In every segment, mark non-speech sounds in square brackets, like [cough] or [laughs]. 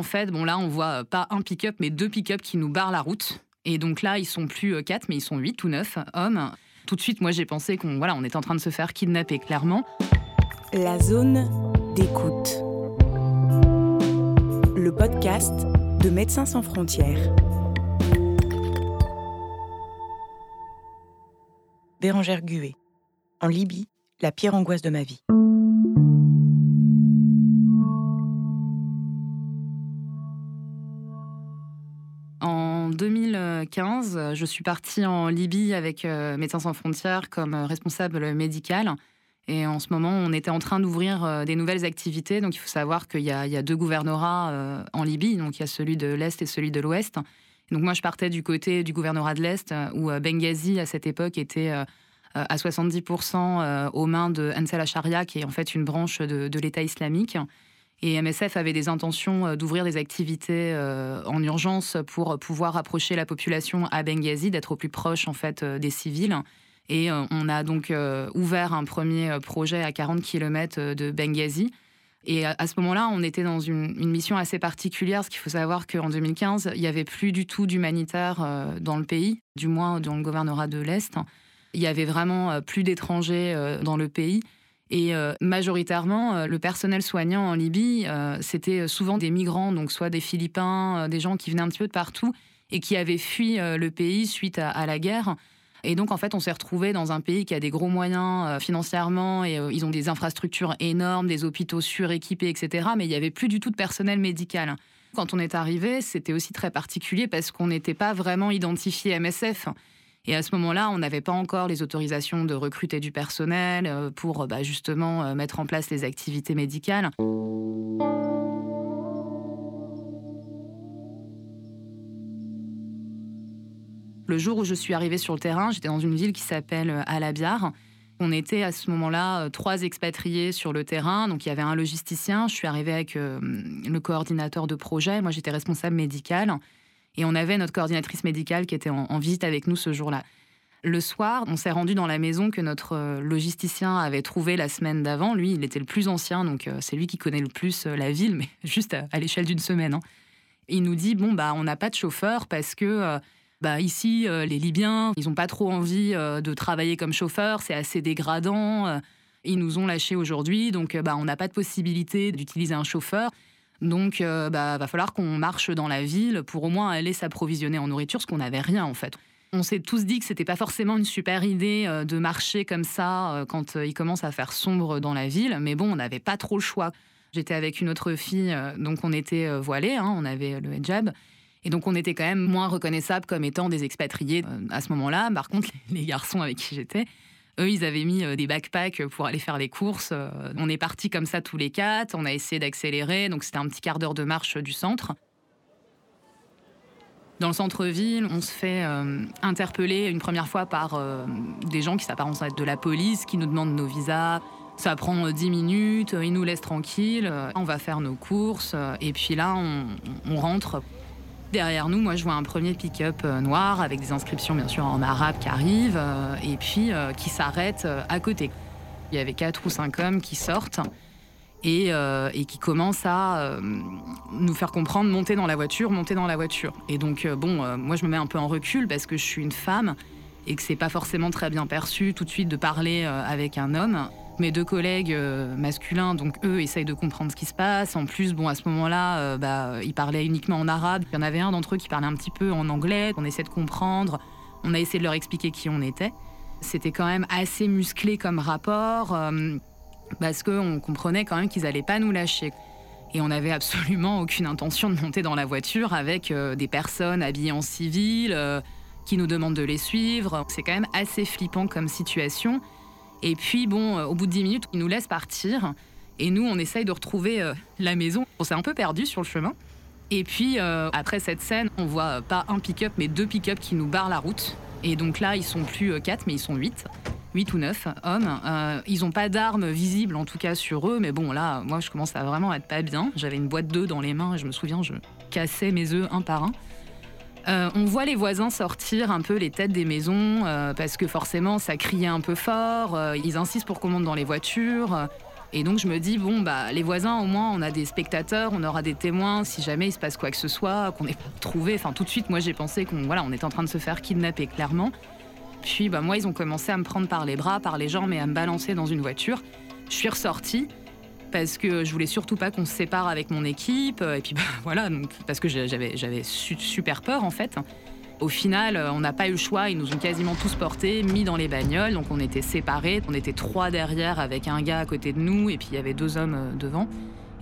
En fait, bon là, on voit pas un pick-up, mais deux pick-up qui nous barrent la route. Et donc là, ils sont plus quatre, mais ils sont huit ou neuf hommes. Tout de suite, moi, j'ai pensé qu'on voilà, on était en train de se faire kidnapper, clairement. La zone d'écoute. Le podcast de Médecins sans frontières. Bérangère Gué. En Libye, la pire angoisse de ma vie. 2015, je suis partie en Libye avec euh, Médecins sans frontières comme responsable médical. Et en ce moment, on était en train d'ouvrir euh, des nouvelles activités. Donc, il faut savoir qu'il y, a deux gouvernorats euh, en Libye. Donc, il y a celui de l'Est et celui de l'Ouest. Donc, moi, je partais du côté du gouvernorat de l'Est, où Benghazi, à cette époque, était à 70% aux mains de Ansel Sharia, qui est en fait une branche de l'État islamique. Et MSF avait des intentions euh, d'ouvrir des activités euh, en urgence pour pouvoir approcher la population à Benghazi, d'être au plus proche en fait euh, des civils. Et on a donc ouvert un premier projet à 40 km de Benghazi. Et à ce moment-là, on était dans une, mission assez particulière, parce qu'il faut savoir qu'en 2015, il n'y avait plus du tout d'humanitaire dans le pays, du moins dans le gouvernorat de l'Est. Il y avait vraiment plus d'étrangers dans le pays. Et euh, majoritairement, euh, le personnel soignant en Libye, euh, c'était souvent des migrants, donc soit des Philippins, des gens qui venaient un petit peu de partout et qui avaient fui le pays suite à, la guerre. Et donc, en fait, on s'est retrouvé dans un pays qui a des gros moyens financièrement et ils ont des infrastructures énormes, des hôpitaux suréquipés, etc. Mais il n'y avait plus du tout de personnel médical. Quand on est arrivé, c'était aussi très particulier parce qu'on n'était pas vraiment identifié MSF. Et à ce moment-là, on n'avait pas encore les autorisations de recruter du personnel euh, pour bah, justement euh, mettre en place les activités médicales. Le jour où je suis arrivée sur le terrain, j'étais dans une ville qui s'appelle euh, Alabiar. On était à ce moment-là trois expatriés sur le terrain. Donc il y avait un logisticien. Je suis arrivée avec le coordinateur de projet. Moi, j'étais responsable médical. Et on avait notre coordinatrice médicale qui était en, visite avec nous ce jour-là. Le soir, on s'est rendu dans la maison que notre euh, logisticien avait trouvée la semaine d'avant. Lui, il était le plus ancien, donc euh, c'est lui qui connaît le plus euh, la ville, mais [laughs] juste à, l'échelle d'une semaine. Hein. Il nous dit bon bah on n'a pas de chauffeur parce que bah ici les Libyens ils n'ont pas trop envie de travailler comme chauffeur, c'est assez dégradant. Ils nous ont lâchés aujourd'hui, donc bah on n'a pas de possibilité d'utiliser un chauffeur. Donc, euh, bah, va falloir qu'on marche dans la ville pour au moins aller s'approvisionner en nourriture, parce qu'on n'avait rien en fait. On s'est tous dit que c'était pas forcément une super idée euh, de marcher comme ça euh, quand il commence à faire sombre dans la ville, mais bon, on n'avait pas trop le choix. J'étais avec une autre fille, donc on était voilés, hein, on avait le hijab. Et donc on était quand même moins reconnaissables comme étant des expatriés à ce moment-là. Par contre, [laughs] les garçons avec qui j'étais, eux, ils avaient mis euh, des backpacks pour aller faire les courses. Euh, on est partis comme ça tous les quatre. On a essayé d'accélérer. Donc, c'était un petit quart d'heure de marche du centre. Dans le centre-ville, on se fait euh, interpeller une première fois par des gens qui s'apparentent à de la police, qui nous demandent nos visas. Ça prend 10 minutes, ils nous laissent tranquilles, on va faire nos courses, et puis là, on rentre Derrière nous, moi, je vois un premier pick-up euh, noir avec des inscriptions, bien sûr, en arabe qui arrivent euh, et puis euh, qui s'arrête à côté. Il y avait quatre ou cinq hommes qui sortent et, qui commencent à nous faire comprendre monter dans la voiture, monter dans la voiture. Et donc, bon, moi, je me mets un peu en recul parce que je suis une femme et que c'est pas forcément très bien perçu tout de suite de parler avec un homme. Mes deux collègues euh, masculins, donc eux, essayent de comprendre ce qui se passe. En plus, bon, à ce moment-là, euh, bah, ils parlaient uniquement en arabe. Il y en avait un d'entre eux qui parlait un petit peu en anglais. On essaie de comprendre. On a essayé de leur expliquer qui on était. C'était quand même assez musclé comme rapport, euh, parce qu'on comprenait quand même qu'ils n'allaient pas nous lâcher. Et on n'avait absolument aucune intention de monter dans la voiture avec des personnes habillées en civil qui nous demandent de les suivre. C'est quand même assez flippant comme situation. Et puis, bon, euh, au bout de 10 minutes, ils nous laissent partir. Et nous, on essaye de retrouver euh, la maison. On s'est un peu perdu sur le chemin. Et puis, euh, après cette scène, on voit pas un pick-up, mais deux pick-up qui nous barrent la route. Et donc là, ils sont plus 4, mais ils sont 8. 8 ou 9 hommes. ils n'ont pas d'armes visibles, en tout cas sur eux. Mais bon, là, moi, je commence à vraiment être pas bien. J'avais une boîte d'œufs dans les mains et je me souviens, je cassais mes œufs un par un. Euh, on voit les voisins sortir un peu les têtes des maisons euh, parce que forcément ça criait un peu fort. Euh, ils insistent pour qu'on monte dans les voitures. Et donc je me dis, bon, bah, les voisins, au moins, on a des spectateurs, on aura des témoins, si jamais il se passe quoi que ce soit, qu'on n'ait pas trouvé. Enfin, tout de suite, moi, j'ai pensé qu'on voilà, on était en train de se faire kidnapper, clairement. Puis, bah, moi, ils ont commencé à me prendre par les bras, par les jambes et à me balancer dans une voiture. Je suis ressortie parce que je voulais surtout pas qu'on se sépare avec mon équipe. Et puis, [laughs] bah, voilà, parce que j'avais, super peur, en fait. Au final, euh, on n'a pas eu le choix. Ils nous ont quasiment tous portés, mis dans les bagnoles. Donc on était séparés. On était trois derrière avec un gars à côté de nous et puis il y avait deux hommes euh, devant.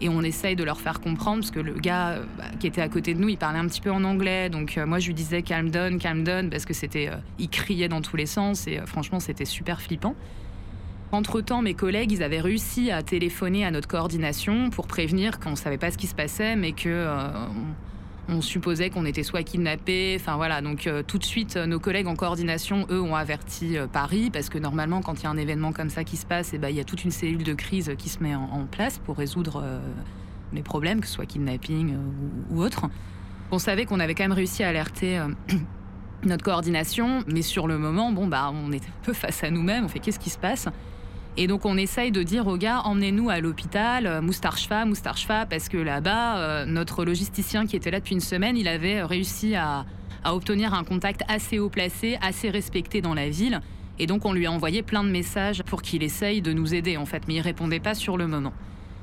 Et on essaye de leur faire comprendre parce que le gars euh, bah, qui était à côté de nous, il parlait un petit peu en anglais. Donc moi je lui disais calm down, calm down parce que c'était, il criait dans tous les sens et franchement c'était super flippant. Entre-temps, mes collègues, ils avaient réussi à téléphoner à notre coordination pour prévenir qu'on ne savait pas ce qui se passait, mais que on supposait qu'on était soit kidnappés, enfin voilà. Donc euh, tout de suite, euh, nos collègues en coordination, eux, ont averti euh, Paris parce que normalement, quand il y a un événement comme ça qui se passe, eh ben, il y a toute une cellule de crise qui se met en, place pour résoudre les problèmes, que ce soit kidnapping ou, autre. On savait qu'on avait quand même réussi à alerter. [clears throat] notre coordination, mais sur le moment, bon bah, on est un peu face à nous-mêmes. On fait qu'est-ce qui se passe? Et donc on essaye de dire aux gars, emmenez-nous à l'hôpital, euh, Moustarchfa, Moustarchfa, parce que là-bas, euh, notre logisticien qui était là depuis une semaine, il avait réussi à, obtenir un contact assez haut placé, assez respecté dans la ville. Et donc on lui a envoyé plein de messages pour qu'il essaye de nous aider en fait, mais il répondait pas sur le moment.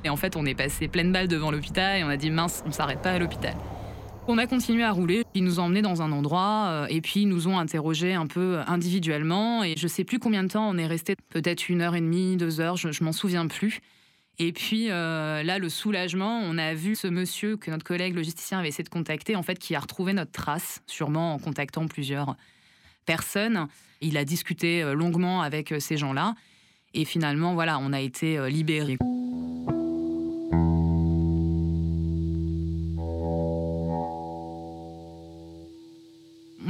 Et en fait on est passé pleine balle devant l'hôpital et on a dit mince, on s'arrête pas à l'hôpital. On a continué à rouler. Ils nous ont emmenés dans un endroit euh, et puis ils nous ont interrogés un peu individuellement. Et je sais plus combien de temps on est resté, peut-être une heure et demie, deux heures, je, m'en souviens plus. Et puis euh, là, le soulagement, on a vu ce monsieur que notre collègue logisticien avait essayé de contacter, en fait, qui a retrouvé notre trace, sûrement en contactant plusieurs personnes. Il a discuté euh, longuement avec ces gens-là. Et finalement, voilà, on a été libérés.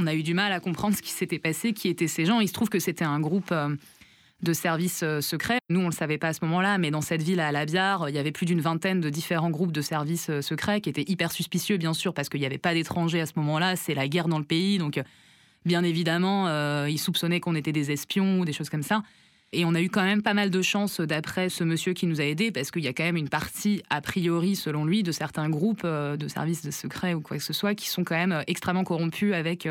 On a eu du mal à comprendre ce qui s'était passé, qui étaient ces gens. Il se trouve que c'était un groupe euh, de services euh, secrets. Nous, on ne le savait pas à ce moment-là, mais dans cette ville à Labiar, il y avait plus d'une vingtaine de différents groupes de services euh, secrets qui étaient hyper suspicieux, bien sûr, parce qu'il n'y avait pas d'étrangers à ce moment-là. C'est la guerre dans le pays, donc bien évidemment, ils soupçonnaient qu'on était des espions ou des choses comme ça. Et on a eu quand même pas mal de chance d'après ce monsieur qui nous a aidés, parce qu'il y a quand même une partie, a priori, selon lui, de certains groupes de services secrets ou quoi que ce soit, qui sont quand même extrêmement corrompus avec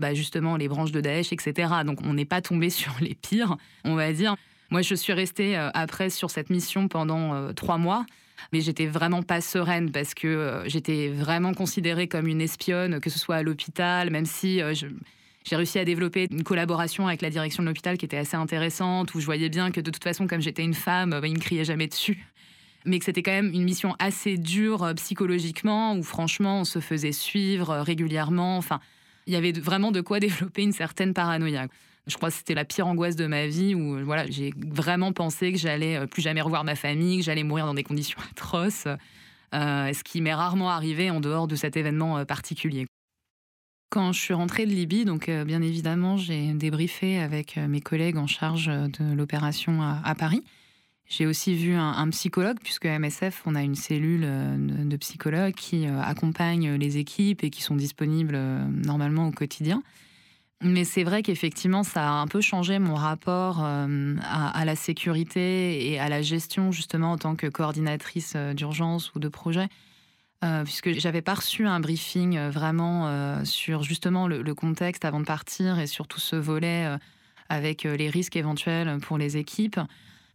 bah, justement les branches de Daesh, etc. Donc on n'est pas tombé [laughs] sur les pires, on va dire. Moi, je suis restée euh, après sur cette mission pendant euh, trois mois, mais j'étais vraiment pas sereine parce que euh, j'étais vraiment considérée comme une espionne, que ce soit à l'hôpital, même si j'ai réussi à développer une collaboration avec la direction de l'hôpital qui était assez intéressante, où je voyais bien que de toute façon, comme j'étais une femme, bah, ils ne criaient jamais dessus. Mais que c'était quand même une mission assez dure psychologiquement, où franchement, on se faisait suivre régulièrement. Enfin, il y avait vraiment de quoi [laughs] développer une certaine paranoïa. Je crois que c'était la pire angoisse de ma vie où voilà, j'ai vraiment pensé que j'allais euh, plus jamais revoir ma famille, que j'allais mourir dans des conditions [laughs] atroces, euh, ce qui m'est rarement arrivé en dehors de cet événement euh, particulier. Quand je suis rentrée de Libye, donc bien évidemment, j'ai débriefé avec mes collègues en charge de l'opération à Paris. J'ai aussi vu un, psychologue, puisque à MSF, on a une cellule euh, de, psychologues qui euh, accompagnent les équipes et qui sont disponibles euh, normalement au quotidien. Mais c'est vrai qu'effectivement, ça a un peu changé mon rapport à, la sécurité et à la gestion, justement, en tant que coordinatrice d'urgence ou de projet. Puisque j'avais pas reçu un briefing vraiment sur justement le, contexte avant de partir et sur tout ce volet avec les risques éventuels pour les équipes.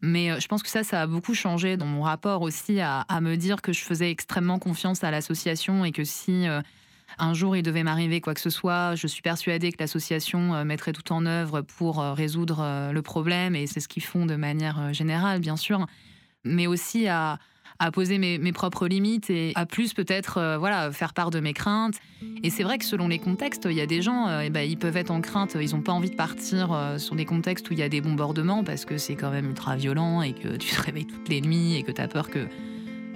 Mais euh, je pense que ça, ça a beaucoup changé dans mon rapport aussi à, me dire que je faisais extrêmement confiance à l'association et que si euh, un jour il devait m'arriver quoi que ce soit, je suis persuadée que l'association euh, mettrait tout en œuvre pour résoudre le problème et c'est ce qu'ils font de manière générale, bien sûr. Mais aussi à, à poser mes, propres limites et à plus peut-être euh, voilà faire part de mes craintes. Et c'est vrai que selon les contextes, il y a des gens, euh, eh ben, ils peuvent être en crainte, ils n'ont pas envie de partir euh, sur des contextes où il y a des bombardements parce que c'est quand même ultra violent et que tu te réveilles toutes les nuits et que tu as peur que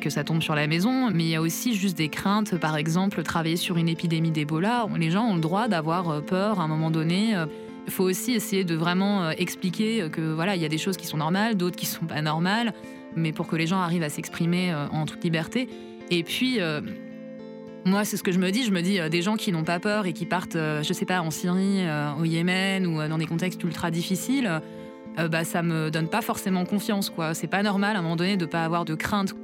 que ça tombe sur la maison, mais il y a aussi juste des craintes, par exemple, travailler sur une épidémie d'Ebola. Les gens ont le droit d'avoir peur à un moment donné. Il faut aussi essayer de vraiment expliquer que voilà, il y a des choses qui sont normales, d'autres qui sont pas normales mais pour que les gens arrivent à s'exprimer euh, en toute liberté. Et puis, euh, moi, c'est ce que je me dis. Je me dis, euh, des gens qui n'ont pas peur et qui partent, je sais pas, en Syrie, au Yémen ou dans des contextes ultra difficiles, euh, bah, ça me donne pas forcément confiance. quoi. C'est pas normal à un moment donné de pas avoir de crainte.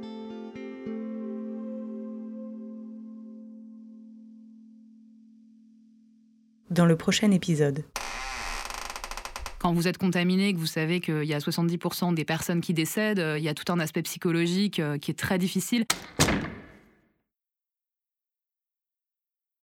Dans le prochain épisode. Quand vous êtes contaminé, que vous savez qu'il y a 70% des personnes qui décèdent, euh, il y a tout un aspect psychologique euh, qui est très difficile.